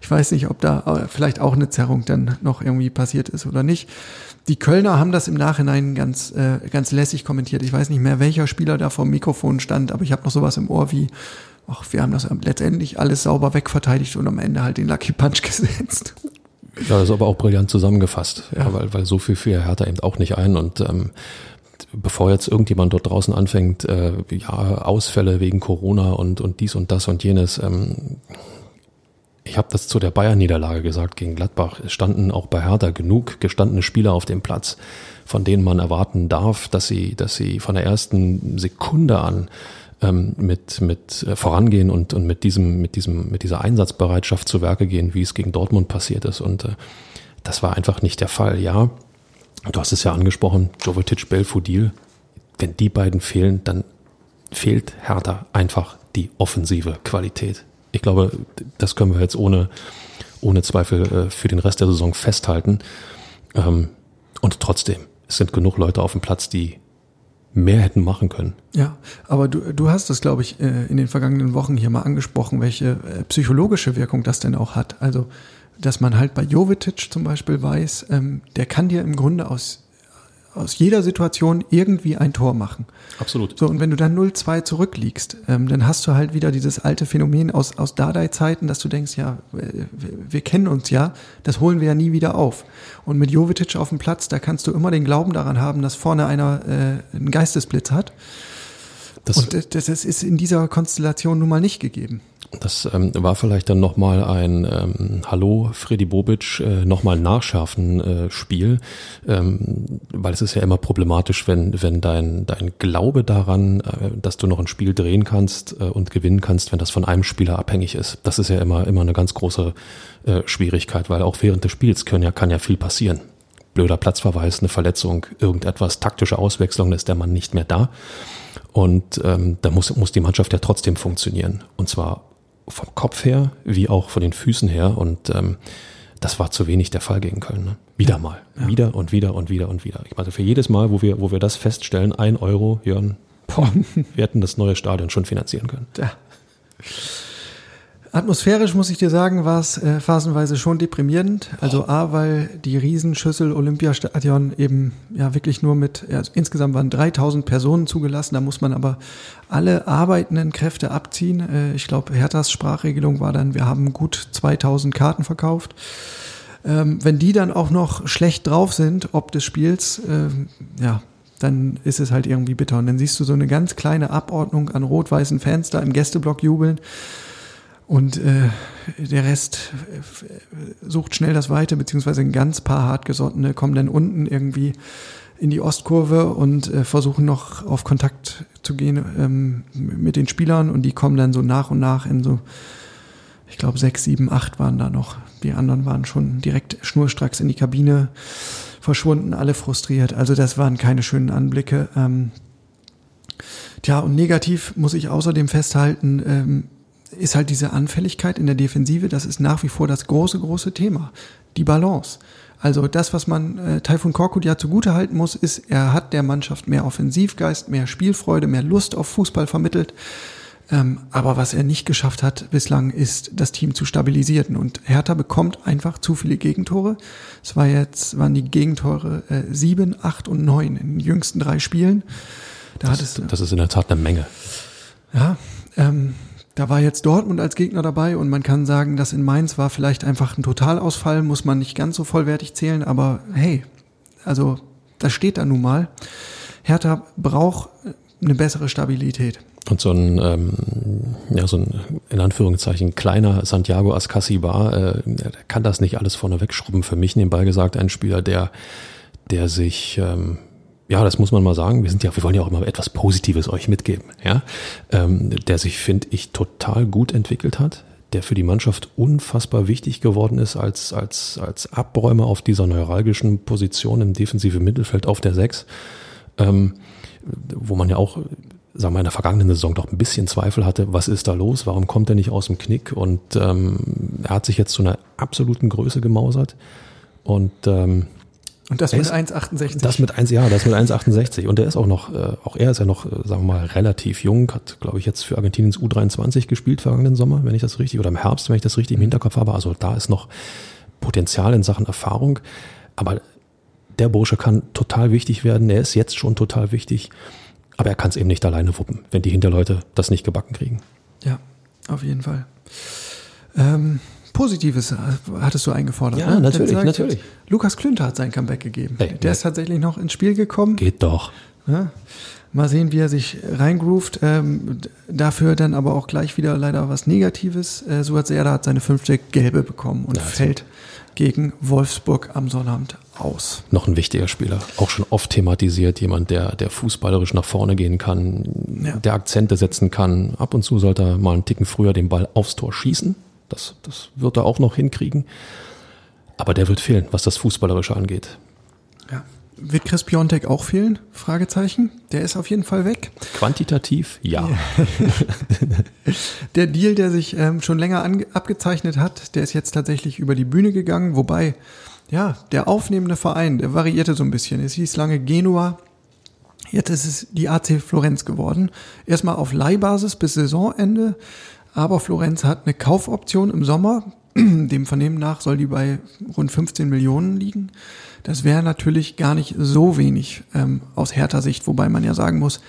ich weiß nicht, ob da äh, vielleicht auch eine Zerrung dann noch irgendwie passiert ist oder nicht. Die Kölner haben das im Nachhinein ganz, äh, ganz lässig kommentiert. Ich weiß nicht mehr, welcher Spieler da vor dem Mikrofon stand, aber ich habe noch sowas im Ohr wie, ach, wir haben das letztendlich alles sauber wegverteidigt und am Ende halt den Lucky Punch gesetzt. Ja, das ist aber auch brillant zusammengefasst, ja, ja weil, weil so viel für Hertha eben auch nicht ein und ähm, bevor jetzt irgendjemand dort draußen anfängt, äh, ja, Ausfälle wegen Corona und, und dies und das und jenes, ähm, ich habe das zu der Bayern-Niederlage gesagt gegen Gladbach. Es standen auch bei Hertha genug gestandene Spieler auf dem Platz, von denen man erwarten darf, dass sie, dass sie von der ersten Sekunde an ähm, mit, mit äh, vorangehen und, und mit diesem, mit diesem, mit dieser Einsatzbereitschaft zu Werke gehen, wie es gegen Dortmund passiert ist. Und äh, das war einfach nicht der Fall. Ja, du hast es ja angesprochen, Jovetic, Belfodil. Wenn die beiden fehlen, dann fehlt Hertha einfach die offensive Qualität ich glaube, das können wir jetzt ohne, ohne Zweifel äh, für den Rest der Saison festhalten. Ähm, und trotzdem, es sind genug Leute auf dem Platz, die mehr hätten machen können. Ja, aber du, du hast das, glaube ich, äh, in den vergangenen Wochen hier mal angesprochen, welche äh, psychologische Wirkung das denn auch hat. Also, dass man halt bei Jovetic zum Beispiel weiß, ähm, der kann dir im Grunde aus aus jeder Situation irgendwie ein Tor machen. Absolut. So, und wenn du dann 0-2 zurückliegst, ähm, dann hast du halt wieder dieses alte Phänomen aus, aus Dardai-Zeiten, dass du denkst, ja, wir, wir, kennen uns ja, das holen wir ja nie wieder auf. Und mit Jovetic auf dem Platz, da kannst du immer den Glauben daran haben, dass vorne einer äh, einen Geistesblitz hat. Das und das, das ist in dieser Konstellation nun mal nicht gegeben. Das ähm, war vielleicht dann nochmal ein ähm, Hallo Freddy Bobic, äh, nochmal nachschärfen äh, Spiel, ähm, weil es ist ja immer problematisch, wenn, wenn dein, dein Glaube daran, äh, dass du noch ein Spiel drehen kannst äh, und gewinnen kannst, wenn das von einem Spieler abhängig ist. Das ist ja immer, immer eine ganz große äh, Schwierigkeit, weil auch während des Spiels können ja, kann ja viel passieren. Blöder Platzverweis, eine Verletzung, irgendetwas, taktische Auswechslung, ist der Mann nicht mehr da. Und ähm, da muss, muss die Mannschaft ja trotzdem funktionieren. Und zwar vom Kopf her wie auch von den Füßen her. Und ähm, das war zu wenig der Fall gegen Köln. Ne? Wieder mal. Ja. Wieder und wieder und wieder und wieder. Ich meine, für jedes Mal, wo wir, wo wir das feststellen, ein Euro, Jörn, boah, wir hätten das neue Stadion schon finanzieren können. Ja. Atmosphärisch muss ich dir sagen, war es äh, phasenweise schon deprimierend. Also A, weil die Riesenschüssel Olympiastadion eben ja wirklich nur mit, also insgesamt waren 3000 Personen zugelassen. Da muss man aber alle arbeitenden Kräfte abziehen. Äh, ich glaube, Herthas Sprachregelung war dann, wir haben gut 2000 Karten verkauft. Ähm, wenn die dann auch noch schlecht drauf sind, ob des Spiels, äh, ja, dann ist es halt irgendwie bitter. Und dann siehst du so eine ganz kleine Abordnung an rot-weißen Fans da im Gästeblock jubeln. Und äh, der Rest äh, sucht schnell das Weite, beziehungsweise ein ganz paar hartgesottene kommen dann unten irgendwie in die Ostkurve und äh, versuchen noch auf Kontakt zu gehen ähm, mit den Spielern und die kommen dann so nach und nach in so, ich glaube sechs, sieben, acht waren da noch. Die anderen waren schon direkt schnurstracks in die Kabine verschwunden, alle frustriert. Also das waren keine schönen Anblicke. Ähm, Tja, und negativ muss ich außerdem festhalten, ähm, ist halt diese Anfälligkeit in der Defensive, das ist nach wie vor das große, große Thema. Die Balance. Also das, was man äh, Taifun Korkut ja zugute halten muss, ist, er hat der Mannschaft mehr Offensivgeist, mehr Spielfreude, mehr Lust auf Fußball vermittelt. Ähm, aber was er nicht geschafft hat bislang, ist das Team zu stabilisieren. Und Hertha bekommt einfach zu viele Gegentore. Es war jetzt, waren die Gegentore äh, sieben, acht und neun in den jüngsten drei Spielen. Da das, es, das ist in der Tat eine Menge. Ja, ähm, da war jetzt Dortmund als Gegner dabei und man kann sagen, dass in Mainz war vielleicht einfach ein Totalausfall, muss man nicht ganz so vollwertig zählen, aber hey, also das steht da nun mal. Hertha braucht eine bessere Stabilität. Und so ein, ähm, ja, so ein, in Anführungszeichen, kleiner Santiago Ascasibar, äh, der kann das nicht alles vorne wegschrubben. Für mich nebenbei gesagt ein Spieler, der, der sich, ähm, ja, das muss man mal sagen, wir sind ja, wir wollen ja auch immer etwas Positives euch mitgeben, ja, ähm, der sich, finde ich, total gut entwickelt hat, der für die Mannschaft unfassbar wichtig geworden ist als, als, als Abräumer auf dieser neuralgischen Position im defensiven Mittelfeld auf der Sechs, ähm, wo man ja auch sagen wir, in der vergangenen Saison doch ein bisschen Zweifel hatte, was ist da los, warum kommt er nicht aus dem Knick? Und ähm, er hat sich jetzt zu einer absoluten Größe gemausert. Und ähm, und das mit 1,68. Das mit 1, ja, das mit 1,68. Und er ist auch noch, äh, auch er ist ja noch, äh, sagen wir mal, relativ jung, hat, glaube ich, jetzt für Argentiniens U23 gespielt vergangenen Sommer, wenn ich das richtig, oder im Herbst, wenn ich das richtig im Hinterkopf habe. Also da ist noch Potenzial in Sachen Erfahrung. Aber der Bursche kann total wichtig werden. Er ist jetzt schon total wichtig. Aber er kann es eben nicht alleine wuppen, wenn die Hinterleute das nicht gebacken kriegen. Ja, auf jeden Fall. Ähm, Positives hattest du eingefordert. Ja, ne? natürlich, sagt, natürlich. Lukas Klünter hat sein Comeback gegeben. Hey, Der ist tatsächlich noch ins Spiel gekommen. Geht doch. Ja, mal sehen, wie er sich reingroovt. Ähm, dafür dann aber auch gleich wieder leider was Negatives. Äh, Suat Serda hat seine fünfte Gelbe bekommen und ja, fällt gegen Wolfsburg am Sonnabend aus. Noch ein wichtiger Spieler, auch schon oft thematisiert, jemand, der, der fußballerisch nach vorne gehen kann, ja. der Akzente setzen kann. Ab und zu sollte er mal einen Ticken früher den Ball aufs Tor schießen. Das, das wird er auch noch hinkriegen. Aber der wird fehlen, was das Fußballerische angeht. Ja. Wird Chris Piontek auch fehlen? Fragezeichen. Der ist auf jeden Fall weg. Quantitativ, ja. der Deal, der sich ähm, schon länger abgezeichnet hat, der ist jetzt tatsächlich über die Bühne gegangen, wobei, ja, der aufnehmende Verein, der variierte so ein bisschen. Es hieß lange Genua, jetzt ist es die AC Florenz geworden. Erstmal auf Leihbasis bis Saisonende, aber Florenz hat eine Kaufoption im Sommer. Dem Vernehmen nach soll die bei rund 15 Millionen liegen. Das wäre natürlich gar nicht so wenig ähm, aus härter Sicht, wobei man ja sagen muss,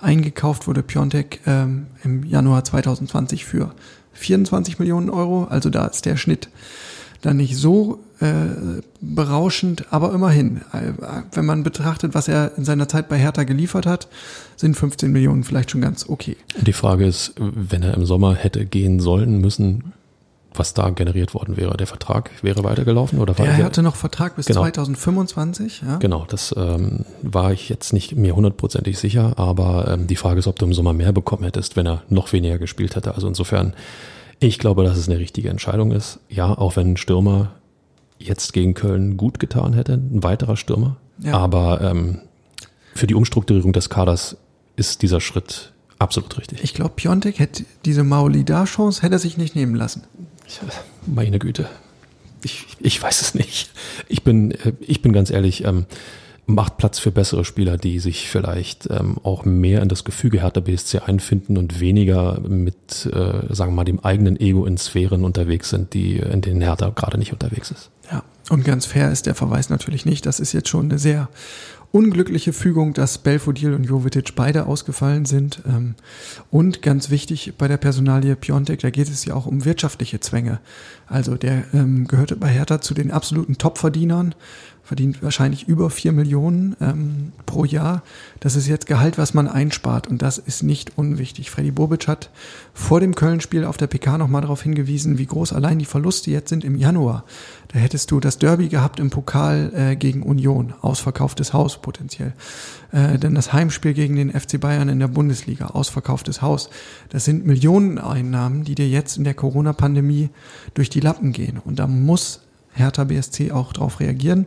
eingekauft wurde Piontek ähm, im Januar 2020 für 24 Millionen Euro. Also da ist der Schnitt dann nicht so äh, berauschend, aber immerhin, äh, wenn man betrachtet, was er in seiner Zeit bei Hertha geliefert hat, sind 15 Millionen vielleicht schon ganz okay. Die Frage ist, wenn er im Sommer hätte gehen sollen müssen, was da generiert worden wäre. Der Vertrag wäre weitergelaufen oder war er? Er hatte noch Vertrag bis genau. 2025. Ja. Genau, das ähm, war ich jetzt nicht mir hundertprozentig sicher, aber ähm, die Frage ist, ob du im Sommer mehr bekommen hättest, wenn er noch weniger gespielt hätte. Also insofern, ich glaube, dass es eine richtige Entscheidung ist. Ja, auch wenn ein Stürmer jetzt gegen Köln gut getan hätte, ein weiterer Stürmer. Ja. Aber ähm, für die Umstrukturierung des Kaders ist dieser Schritt absolut richtig. Ich glaube, Piontek hätte diese Maulida-Chance hätte er sich nicht nehmen lassen. Meine Güte. Ich, ich weiß es nicht. Ich bin, äh, ich bin ganz ehrlich, ähm, macht Platz für bessere Spieler, die sich vielleicht ähm, auch mehr in das Gefüge Hertha BSC einfinden und weniger mit, äh, sagen wir mal, dem eigenen Ego in Sphären unterwegs sind, die in denen Hertha gerade nicht unterwegs ist. Ja, und ganz fair ist der Verweis natürlich nicht. Das ist jetzt schon eine sehr unglückliche Fügung, dass Belfodil und Jovetic beide ausgefallen sind. Ähm, und ganz wichtig bei der Personalie Piontek, da geht es ja auch um wirtschaftliche Zwänge. Also der ähm, gehörte bei Hertha zu den absoluten Topverdienern verdient wahrscheinlich über vier Millionen ähm, pro Jahr. Das ist jetzt Gehalt, was man einspart und das ist nicht unwichtig. Freddy Bobic hat vor dem Köln-Spiel auf der PK nochmal darauf hingewiesen, wie groß allein die Verluste jetzt sind im Januar. Da hättest du das Derby gehabt im Pokal äh, gegen Union, ausverkauftes Haus potenziell. Äh, dann das Heimspiel gegen den FC Bayern in der Bundesliga, ausverkauftes Haus. Das sind Millioneneinnahmen, die dir jetzt in der Corona-Pandemie durch die Lappen gehen. Und da muss Hertha BSC auch darauf reagieren.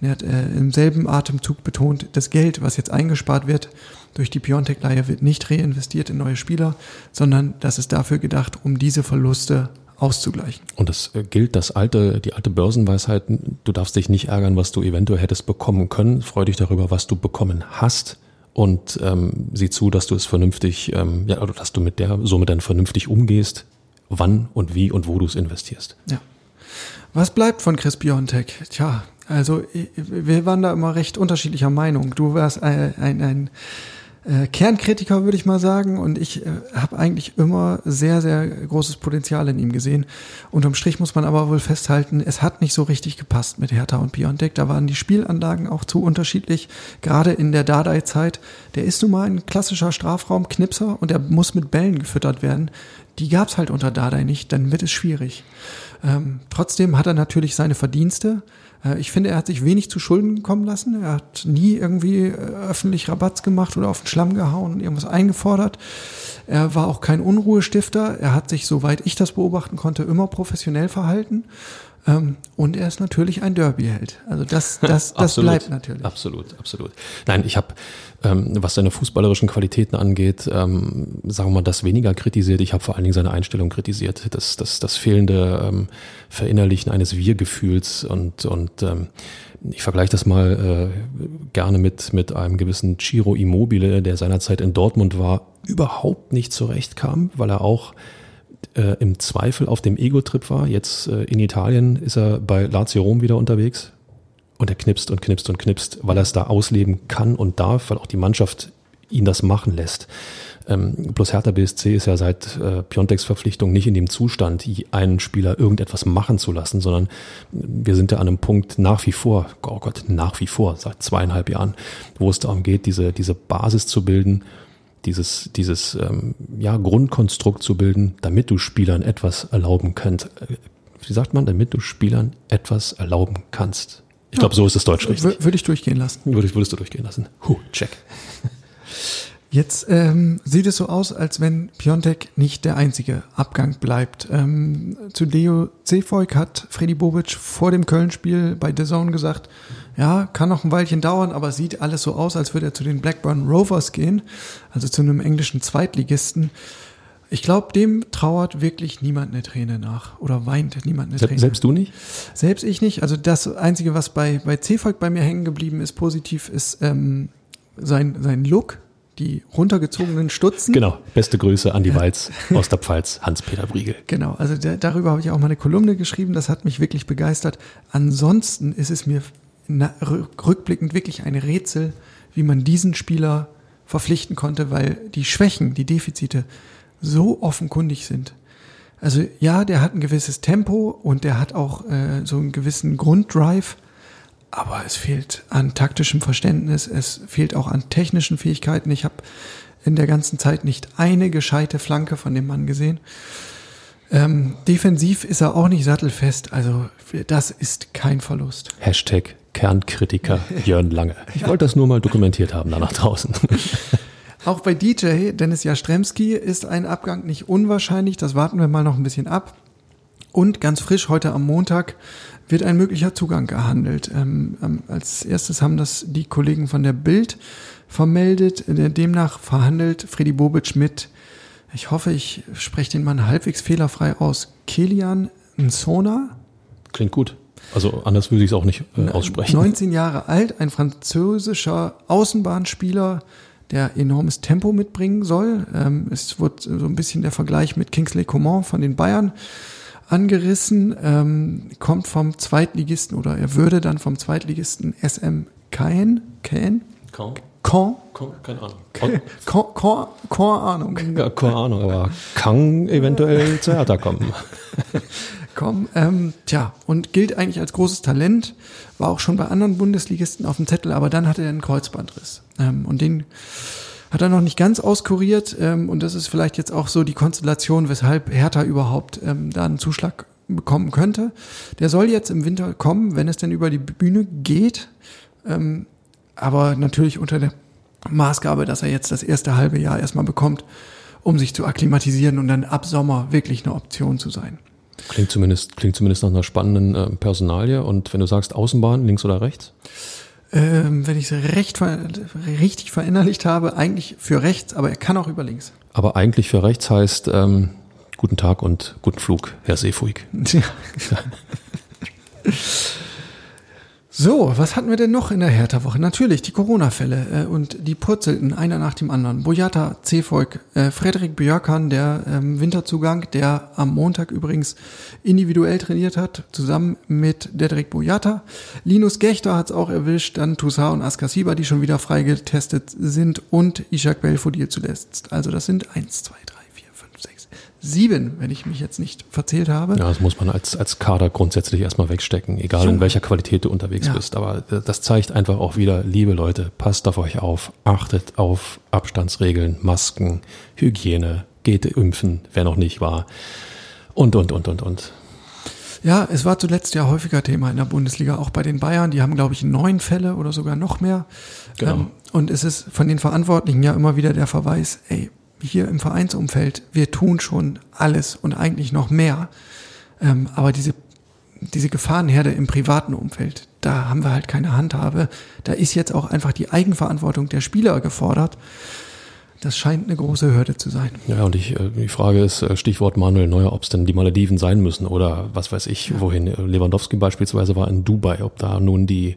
Und er hat äh, im selben Atemzug betont, das Geld, was jetzt eingespart wird, durch die Piontek-Leihe wird nicht reinvestiert in neue Spieler, sondern das ist dafür gedacht, um diese Verluste auszugleichen. Und es äh, gilt das alte, die alte Börsenweisheit, du darfst dich nicht ärgern, was du eventuell hättest bekommen können. Freu dich darüber, was du bekommen hast und ähm, sieh zu, dass du es vernünftig, ähm, ja, dass du mit der Summe dann vernünftig umgehst, wann und wie und wo du es investierst. Ja. Was bleibt von Chris Biontek? Tja, also wir waren da immer recht unterschiedlicher Meinung. Du warst ein, ein, ein äh, Kernkritiker, würde ich mal sagen. Und ich äh, habe eigentlich immer sehr, sehr großes Potenzial in ihm gesehen. Unterm Strich muss man aber wohl festhalten, es hat nicht so richtig gepasst mit Hertha und Biontech. Da waren die Spielanlagen auch zu unterschiedlich. Gerade in der Dardai-Zeit. Der ist nun mal ein klassischer Strafraumknipser und der muss mit Bällen gefüttert werden. Die gab's halt unter Dardai nicht. Dann wird es schwierig. Ähm, trotzdem hat er natürlich seine Verdienste. Äh, ich finde, er hat sich wenig zu Schulden kommen lassen. Er hat nie irgendwie äh, öffentlich Rabatz gemacht oder auf den Schlamm gehauen und irgendwas eingefordert. Er war auch kein Unruhestifter. Er hat sich, soweit ich das beobachten konnte, immer professionell verhalten. Ähm, und er ist natürlich ein Derby-Held. Also das, das, das bleibt natürlich. Absolut, absolut. Nein, ich habe, ähm, was seine fußballerischen Qualitäten angeht, ähm, sagen wir mal, das weniger kritisiert. Ich habe vor allen Dingen seine Einstellung kritisiert. Das, das, das fehlende ähm, Verinnerlichen eines Wir-Gefühls und, und ähm, ich vergleiche das mal äh, gerne mit, mit einem gewissen Ciro Immobile, der seinerzeit in Dortmund war, überhaupt nicht zurechtkam, weil er auch äh, im Zweifel auf dem Ego-Trip war. Jetzt äh, in Italien ist er bei Lazio Rom wieder unterwegs und er knipst und knipst und knipst, weil er es da ausleben kann und darf, weil auch die Mannschaft ihn das machen lässt. Ähm, plus Hertha BSC ist ja seit äh, Piontex Verpflichtung nicht in dem Zustand, einen Spieler irgendetwas machen zu lassen, sondern wir sind ja an einem Punkt nach wie vor, oh Gott, nach wie vor, seit zweieinhalb Jahren, wo es darum geht, diese, diese Basis zu bilden, dieses, dieses ähm, ja, Grundkonstrukt zu bilden, damit du Spielern etwas erlauben könnt. Äh, wie sagt man, damit du Spielern etwas erlauben kannst. Ich glaube, so ist es deutsch richtig. Würde ich durchgehen lassen. Würde, würdest du durchgehen lassen. Huh, check. Jetzt ähm, sieht es so aus, als wenn Piontek nicht der einzige Abgang bleibt. Ähm, zu Leo Zefolk hat Freddy Bobic vor dem Köln-Spiel bei The Zone gesagt, ja, kann noch ein Weilchen dauern, aber sieht alles so aus, als würde er zu den Blackburn Rovers gehen, also zu einem englischen Zweitligisten. Ich glaube, dem trauert wirklich niemand eine Träne nach oder weint niemand eine Träne. Selbst du nicht? Selbst ich nicht. Also das Einzige, was bei, bei Zefolk bei mir hängen geblieben ist, positiv, ist ähm, sein, sein Look die runtergezogenen Stutzen. Genau, beste Grüße an die Walz aus der Pfalz, Hans-Peter Briegel. Genau, also der, darüber habe ich auch mal eine Kolumne geschrieben, das hat mich wirklich begeistert. Ansonsten ist es mir rückblickend wirklich ein Rätsel, wie man diesen Spieler verpflichten konnte, weil die Schwächen, die Defizite so offenkundig sind. Also ja, der hat ein gewisses Tempo und der hat auch äh, so einen gewissen Grunddrive, aber es fehlt an taktischem Verständnis, es fehlt auch an technischen Fähigkeiten. Ich habe in der ganzen Zeit nicht eine gescheite Flanke von dem Mann gesehen. Ähm, defensiv ist er auch nicht sattelfest, also das ist kein Verlust. Hashtag Kernkritiker Jörn Lange. Ich wollte das nur mal dokumentiert haben da nach draußen. Auch bei DJ Dennis Jastremski ist ein Abgang nicht unwahrscheinlich, das warten wir mal noch ein bisschen ab. Und ganz frisch heute am Montag wird ein möglicher Zugang gehandelt. Ähm, ähm, als erstes haben das die Kollegen von der Bild vermeldet. Demnach verhandelt Freddy Bobic mit, ich hoffe, ich spreche den Mann halbwegs fehlerfrei aus, Kilian Nsona. Klingt gut. Also anders würde ich es auch nicht äh, aussprechen. 19 Jahre alt, ein französischer Außenbahnspieler, der enormes Tempo mitbringen soll. Ähm, es wird so ein bisschen der Vergleich mit Kingsley Coman von den Bayern angerissen, ähm, kommt vom Zweitligisten oder er würde dann vom Zweitligisten SM Caen, Caen? Caen? Caen? Keine Ahnung. Caen, Caen, Caen Ahnung. Ja, keine Ahnung, aber kann eventuell zu Hertha kommen. kommen, ähm, tja, und gilt eigentlich als großes Talent, war auch schon bei anderen Bundesligisten auf dem Zettel, aber dann hatte er einen Kreuzbandriss. Ähm, und den hat er noch nicht ganz auskuriert ähm, und das ist vielleicht jetzt auch so die Konstellation, weshalb Hertha überhaupt ähm, da einen Zuschlag bekommen könnte. Der soll jetzt im Winter kommen, wenn es denn über die Bühne geht, ähm, aber natürlich unter der Maßgabe, dass er jetzt das erste halbe Jahr erstmal bekommt, um sich zu akklimatisieren und dann ab Sommer wirklich eine Option zu sein. Klingt zumindest, klingt zumindest nach einer spannenden äh, Personalie. Und wenn du sagst Außenbahn, links oder rechts? Ähm, wenn ich es recht, ver richtig verinnerlicht habe, eigentlich für rechts, aber er kann auch über links. Aber eigentlich für rechts heißt ähm, guten Tag und guten Flug, Herr Seefuig. Ja. So, was hatten wir denn noch in der Hertha-Woche? Natürlich die Corona-Fälle äh, und die purzelten einer nach dem anderen. Boyata, Cefolk, äh, Frederik Björkan, der ähm, Winterzugang, der am Montag übrigens individuell trainiert hat, zusammen mit Dedrick Boyata. Linus Gechter hat es auch erwischt, dann Toussaint und Askasiba, die schon wieder freigetestet sind und Ishak Belfodil zuletzt. Also das sind eins, zwei, drei, sieben, wenn ich mich jetzt nicht verzählt habe. Ja, das muss man als, als Kader grundsätzlich erstmal wegstecken, egal Junge. in welcher Qualität du unterwegs Ja. bist. Aber äh, das zeigt einfach auch wieder, liebe Leute, passt auf euch auf, achtet auf Abstandsregeln, Masken, Hygiene, geht impfen, wer noch nicht war. Und, und, und, und, und. Ja, es war zuletzt ja häufiger Thema in der Bundesliga, auch bei den Bayern. Die haben, glaube ich, neun Fälle oder sogar noch mehr. Genau. Ähm, und es ist von den Verantwortlichen ja immer wieder der Verweis, ey, hier im Vereinsumfeld, wir tun schon alles und eigentlich noch mehr. Ähm, aber diese, diese Gefahrenherde im privaten Umfeld, da haben wir halt keine Handhabe. Da ist jetzt auch einfach die Eigenverantwortung der Spieler gefordert. Das scheint eine große Hürde zu sein. Ja, und ich, äh, die Frage ist, äh, Stichwort Manuel Neuer, ob es denn die Malediven sein müssen oder was weiß ich, wohin äh, Lewandowski beispielsweise war in Dubai, ob da nun die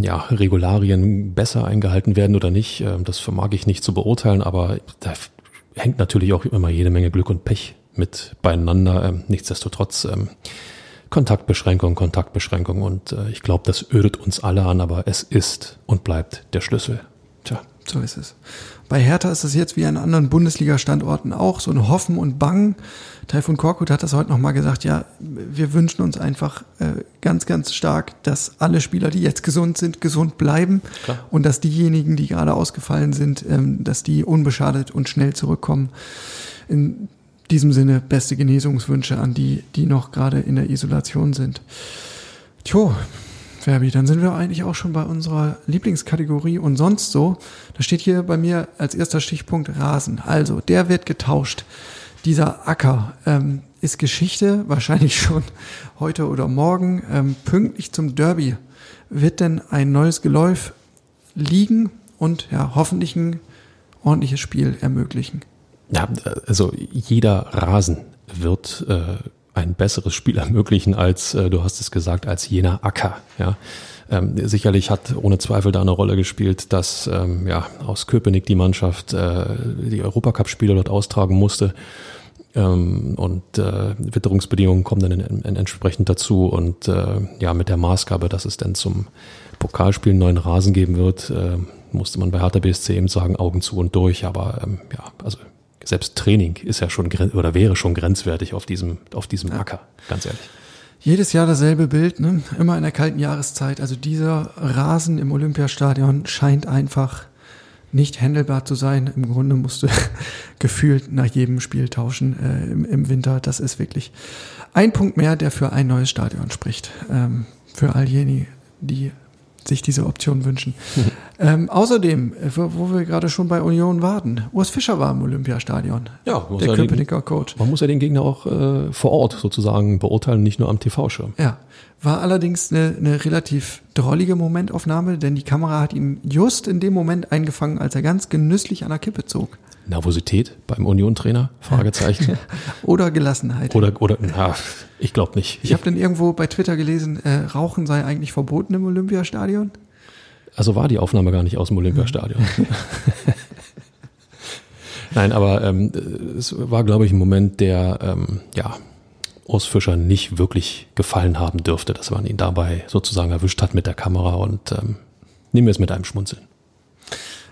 ja, Regularien besser eingehalten werden oder nicht, äh, das vermag ich nicht zu beurteilen, aber da hängt natürlich auch immer jede Menge Glück und Pech mit beieinander. Ähm, nichtsdestotrotz ähm, Kontaktbeschränkung, Kontaktbeschränkung und äh, ich glaube, das ödet uns alle an, aber es ist und bleibt der Schlüssel. Tja. So ist es. Bei Hertha ist es jetzt wie an anderen Bundesliga-Standorten auch so ein Hoffen und Bangen. Taifun Korkut hat das heute nochmal gesagt, ja, wir wünschen uns einfach äh, ganz, ganz stark, dass alle Spieler, die jetzt gesund sind, gesund bleiben Klar. und dass diejenigen, die gerade ausgefallen sind, ähm, dass die unbeschadet und schnell zurückkommen. In diesem Sinne beste Genesungswünsche an die, die noch gerade in der Isolation sind. Tjo, Fabi, dann sind wir eigentlich auch schon bei unserer Lieblingskategorie und sonst so. Da steht hier bei mir als erster Stichpunkt Rasen. Also, der wird getauscht. Dieser Acker ähm, ist Geschichte, wahrscheinlich schon heute oder morgen. Ähm, pünktlich zum Derby wird denn ein neues Geläuf liegen und ja, hoffentlich ein ordentliches Spiel ermöglichen. Ja, also jeder Rasen wird äh, ein besseres Spiel ermöglichen als, äh, du hast es gesagt, als jener Acker. Ja. Ähm, sicherlich hat ohne Zweifel da eine Rolle gespielt, dass ähm, ja, aus Köpenick die Mannschaft äh, die Europacup-Spiele dort austragen musste. Ähm, und äh, Witterungsbedingungen kommen dann in, in, entsprechend dazu. Und äh, ja, mit der Maßgabe, dass es dann zum Pokalspiel einen neuen Rasen geben wird, äh, musste man bei Hertha BSC eben sagen, Augen zu und durch. Aber ähm, ja, also selbst Training ist ja schon oder wäre schon grenzwertig auf diesem, auf diesem Acker, ganz ehrlich. Jedes Jahr dasselbe Bild, ne? immer in der kalten Jahreszeit. Also dieser Rasen im Olympiastadion scheint einfach nicht händelbar zu sein. Im Grunde musst du gefühlt nach jedem Spiel tauschen äh, im, im Winter. Das ist wirklich ein Punkt mehr, der für ein neues Stadion spricht. Ähm, für all jene, die sich diese Option wünschen. ähm, außerdem, äh, wo, wo wir gerade schon bei Union warten, Urs Fischer war im Olympiastadion. Ja, der ja den- Köpenicker Coach. Man muss ja den Gegner auch äh, vor Ort sozusagen beurteilen, nicht nur am TV-Schirm. Ja, war allerdings eine, eine relativ drollige Momentaufnahme, denn die Kamera hat ihn just in dem Moment eingefangen, als er ganz genüsslich an der Kippe zog. Nervosität beim Union-Trainer? Fragezeichen. Oder Gelassenheit. oder, oder, na, ich glaube nicht. ich habe dann irgendwo bei Twitter gelesen, äh, Rauchen sei eigentlich verboten im Olympiastadion. Also war die Aufnahme gar nicht aus dem Olympiastadion. Nein, aber ähm, es war, glaube ich, ein Moment, der ähm, ja, Urs Fischer nicht wirklich gefallen haben dürfte, dass man ihn dabei sozusagen erwischt hat mit der Kamera und ähm, nehmen wir es mit einem Schmunzeln.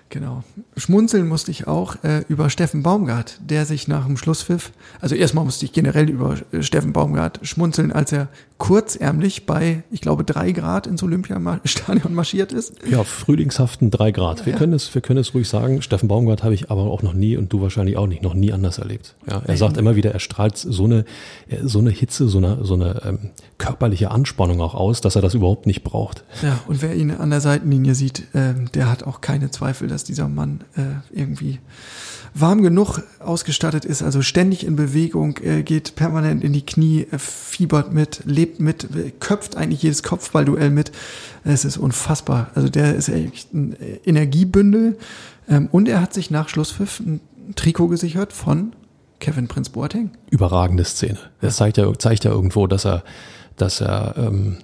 Genau. Schmunzeln musste ich auch äh, über Steffen Baumgart, der sich nach dem Schlusspfiff, also erstmal musste ich generell über äh, Steffen Baumgart schmunzeln, als er kurzärmlich bei, ich glaube, drei Grad ins Olympiastadion marschiert ist. Ja, frühlingshaften drei Grad. Wir, können es, wir können es ruhig sagen. Steffen Baumgart habe ich aber auch noch nie und du wahrscheinlich auch nicht, noch nie anders erlebt. Ja, er sagt immer wieder, er strahlt so eine, so eine Hitze, so eine, so eine ähm, körperliche Anspannung auch aus, dass er das überhaupt nicht braucht. Ja, und wer ihn an der Seitenlinie sieht, ähm, der hat auch keine Zweifel, dass dieser Mann äh, irgendwie warm genug ausgestattet ist, also ständig in Bewegung, äh, geht permanent in die Knie, äh, fiebert mit, lebt mit, äh, köpft eigentlich jedes Kopfballduell mit. Es ist unfassbar. Also der ist echt ein äh, Energiebündel. Ähm, und er hat sich nach Schlusspfiff ein Trikot gesichert von Kevin Prince Boateng. Überragende Szene. Das zeigt ja, zeigt ja irgendwo, dass er, dass er, ähm,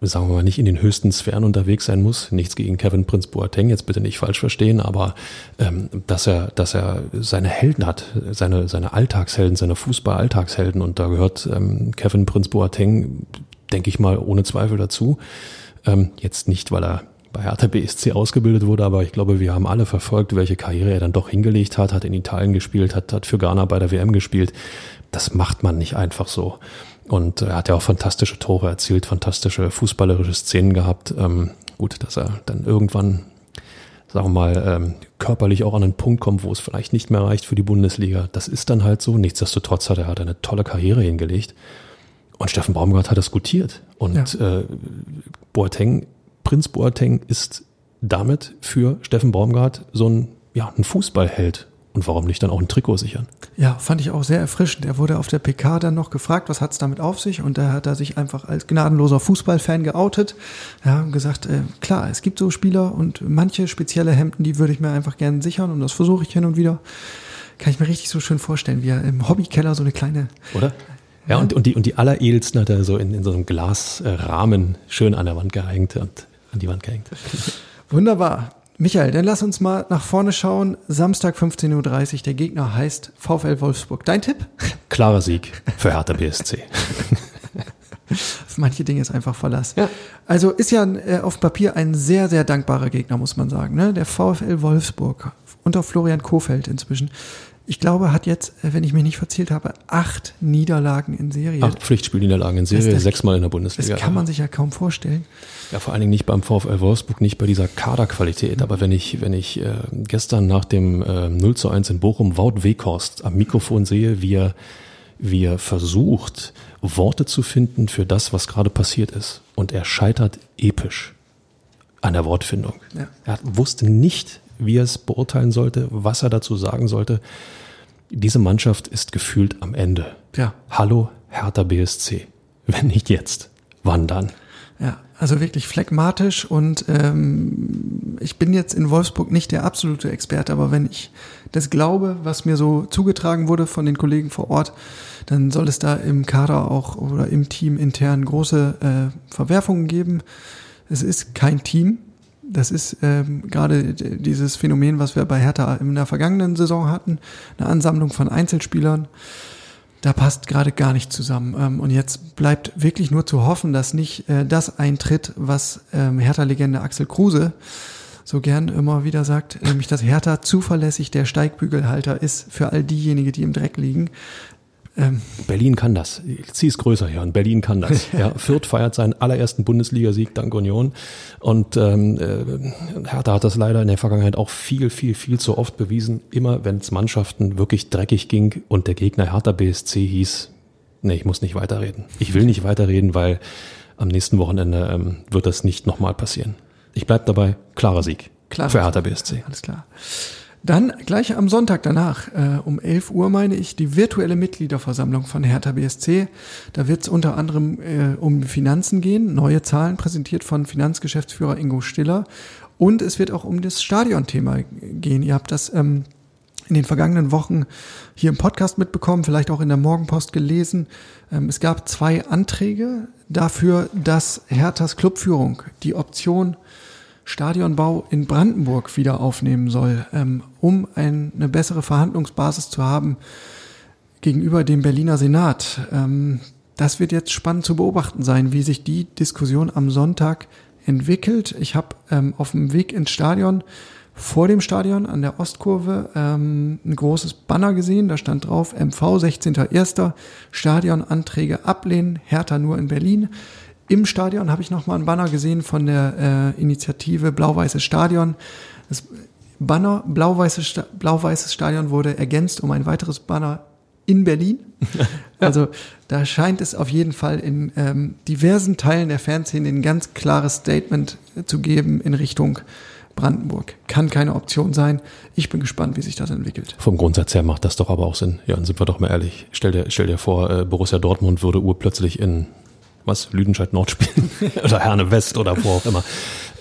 sagen wir mal, nicht in den höchsten Sphären unterwegs sein muss. Nichts gegen Kevin Prince Boateng, jetzt bitte nicht falsch verstehen, aber ähm, dass er, dass er seine Helden hat, seine, seine Alltagshelden, seine Fußball-Alltagshelden und da gehört ähm, Kevin Prince Boateng, denke ich mal, ohne Zweifel dazu. Ähm, jetzt nicht, weil er bei Hertha BSC ausgebildet wurde, aber ich glaube, wir haben alle verfolgt, welche Karriere er dann doch hingelegt hat, hat in Italien gespielt, hat, hat für Ghana bei der WM gespielt. Das macht man nicht einfach so. Und er hat ja auch fantastische Tore erzielt, fantastische fußballerische Szenen gehabt. Ähm, gut, dass er dann irgendwann, sagen wir mal, ähm, körperlich auch an einen Punkt kommt, wo es vielleicht nicht mehr reicht für die Bundesliga. Das ist dann halt so. Nichtsdestotrotz hat er hat eine tolle Karriere hingelegt. Und Steffen Baumgart hat das gutiert. Und ja. äh, Boateng, Prinz Boateng ist damit für Steffen Baumgart so ein, ja, ein Fußballheld. Und warum nicht dann auch ein Trikot sichern? Ja, fand ich auch sehr erfrischend. Er wurde auf der PK dann noch gefragt, was hat's damit auf sich? Und da hat er sich einfach als gnadenloser Fußballfan geoutet. Ja, und gesagt, äh, klar, es gibt so Spieler und manche spezielle Hemden, die würde ich mir einfach gerne sichern und das versuche ich hin und wieder. Kann ich mir richtig so schön vorstellen, wie er im Hobbykeller so eine kleine. Oder? Ja, und, und, die, und die alleredelsten hat er so in, in so einem Glasrahmen schön an der Wand gehängt und an die Wand gehängt. Wunderbar. Michael, dann lass uns mal nach vorne schauen. Samstag 15.30 Uhr, der Gegner heißt VfL Wolfsburg. Dein Tipp? Klarer Sieg für Hertha BSC. Auf manche Dinge ist einfach Verlass. Ja. Also ist ja äh, auf Papier ein sehr, sehr dankbarer Gegner, muss man sagen. Ne? Der VfL Wolfsburg unter Florian Kofeld inzwischen ich glaube, hat jetzt, äh, wenn ich mich nicht verzählt habe, acht Niederlagen in Serie. Acht Pflichtspielniederlagen in Serie, das, sechsmal in der Bundesliga. Das kann man sich ja kaum vorstellen. Ja, vor allen Dingen nicht beim VfL Wolfsburg, nicht bei dieser Kaderqualität. Mhm. Aber wenn ich, wenn ich äh, gestern nach dem äh, 0 zu 1 in Bochum Wout Weghorst am Mikrofon sehe, wie er, wie er versucht, Worte zu finden für das, was gerade passiert ist. Und er scheitert episch an der Wortfindung. Ja. Er wusste nicht, wie er es beurteilen sollte, was er dazu sagen sollte. Diese Mannschaft ist gefühlt am Ende. Ja. Hallo, Hertha BSC. Wenn nicht jetzt, wann dann? Ja, also wirklich phlegmatisch und ähm, ich bin jetzt in Wolfsburg nicht der absolute Experte, aber wenn ich das glaube, was mir so zugetragen wurde von den Kollegen vor Ort, dann soll es da im Kader auch oder im Team intern große äh, Verwerfungen geben. Es ist kein Team, das ist ähm, gerade dieses Phänomen, was wir bei Hertha in der vergangenen Saison hatten, eine Ansammlung von Einzelspielern. Da passt gerade gar nicht zusammen. Ähm, und jetzt bleibt wirklich nur zu hoffen, dass nicht äh, das eintritt, was ähm, Hertha-Legende Axel Kruse so gern immer wieder sagt, nämlich dass Hertha zuverlässig der Steigbügelhalter ist für all diejenigen, die im Dreck liegen. Ähm, Berlin kann das. Ich ziehe es größer hier und Berlin kann das. ja, Fürth feiert seinen allerersten Bundesligasieg dank Union und ähm, äh, Hertha hat das leider in der Vergangenheit auch viel, viel, viel zu oft bewiesen. Immer wenn es Mannschaften wirklich dreckig ging und der Gegner Hertha BSC hieß, nee, ich muss nicht weiterreden. Ich will nicht weiterreden, weil am nächsten Wochenende ähm, wird das nicht nochmal passieren. Ich bleib dabei, klarer Sieg Klar. für Hertha BSC. Alles klar. Dann gleich am Sonntag danach, äh, um 11 Uhr meine ich, die virtuelle Mitgliederversammlung von Hertha BSC. Da wird es unter anderem äh, um Finanzen gehen, neue Zahlen präsentiert von Finanzgeschäftsführer Ingo Stiller. Und es wird auch um das Stadionthema gehen. Ihr habt das ähm, in den vergangenen Wochen hier im Podcast mitbekommen, vielleicht auch in der Morgenpost gelesen. Ähm, es gab zwei Anträge dafür, dass Herthas Clubführung die Option Stadionbau in Brandenburg wieder aufnehmen soll, ähm, um ein, eine bessere Verhandlungsbasis zu haben gegenüber dem Berliner Senat. Ähm, das wird jetzt spannend zu beobachten sein, wie sich die Diskussion am Sonntag entwickelt. Ich habe ähm, auf dem Weg ins Stadion vor dem Stadion an der Ostkurve ähm, ein großes Banner gesehen. Da stand drauf MV 16.01. Stadionanträge ablehnen, Hertha nur in Berlin. Im Stadion habe ich nochmal einen Banner gesehen von der äh, Initiative Blau-Weißes Stadion. Das Banner Blau-Weißes Blau Stadion wurde ergänzt um ein weiteres Banner in Berlin. Also da scheint es auf jeden Fall in ähm, diversen Teilen der Fanszene ein ganz klares Statement zu geben in Richtung Brandenburg. Kann keine Option sein. Ich bin gespannt, wie sich das entwickelt. Vom Grundsatz her macht das doch aber auch Sinn. Ja, dann sind wir doch mal ehrlich. Stell dir, stell dir vor, äh, Borussia Dortmund würde urplötzlich in was, Lüdenscheid Nord spielen oder Herne West oder wo auch immer.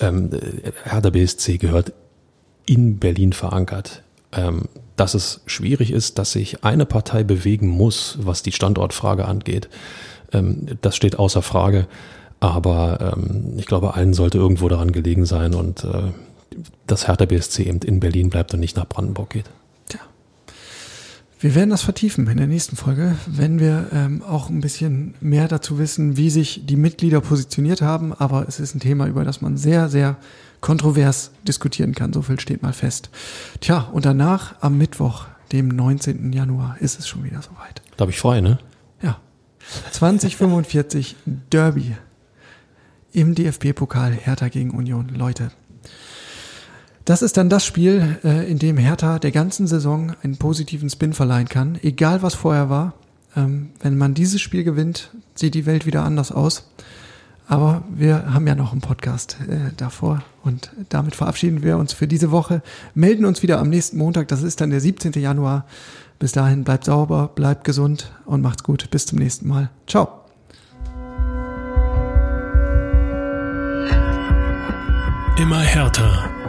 Ähm, äh, Hertha BSC gehört in Berlin verankert. Ähm, dass es schwierig ist, dass sich eine Partei bewegen muss, was die Standortfrage angeht, ähm, das steht außer Frage. Aber ähm, ich glaube, allen sollte irgendwo daran gelegen sein und äh, dass Hertha BSC eben in Berlin bleibt und nicht nach Brandenburg geht. Wir werden das vertiefen in der nächsten Folge, wenn wir ähm, auch ein bisschen mehr dazu wissen, wie sich die Mitglieder positioniert haben. Aber es ist ein Thema, über das man sehr, sehr kontrovers diskutieren kann. So viel steht mal fest. Tja, und danach am Mittwoch, dem 19. Januar, ist es schon wieder soweit. Da habe ich frei, ne? Ja. 2045 Derby im DFB-Pokal Hertha gegen Union. Leute, das ist dann das Spiel, äh, in dem Hertha der ganzen Saison einen positiven Spin verleihen kann, egal was vorher war. Ähm, wenn man dieses Spiel gewinnt, sieht die Welt wieder anders aus. Aber wir haben ja noch einen Podcast äh, davor und damit verabschieden wir uns für diese Woche. Melden uns wieder am nächsten Montag, das ist dann der 17. Januar. Bis dahin bleibt sauber, bleibt gesund und macht's gut. Bis zum nächsten Mal. Ciao. Immer härter.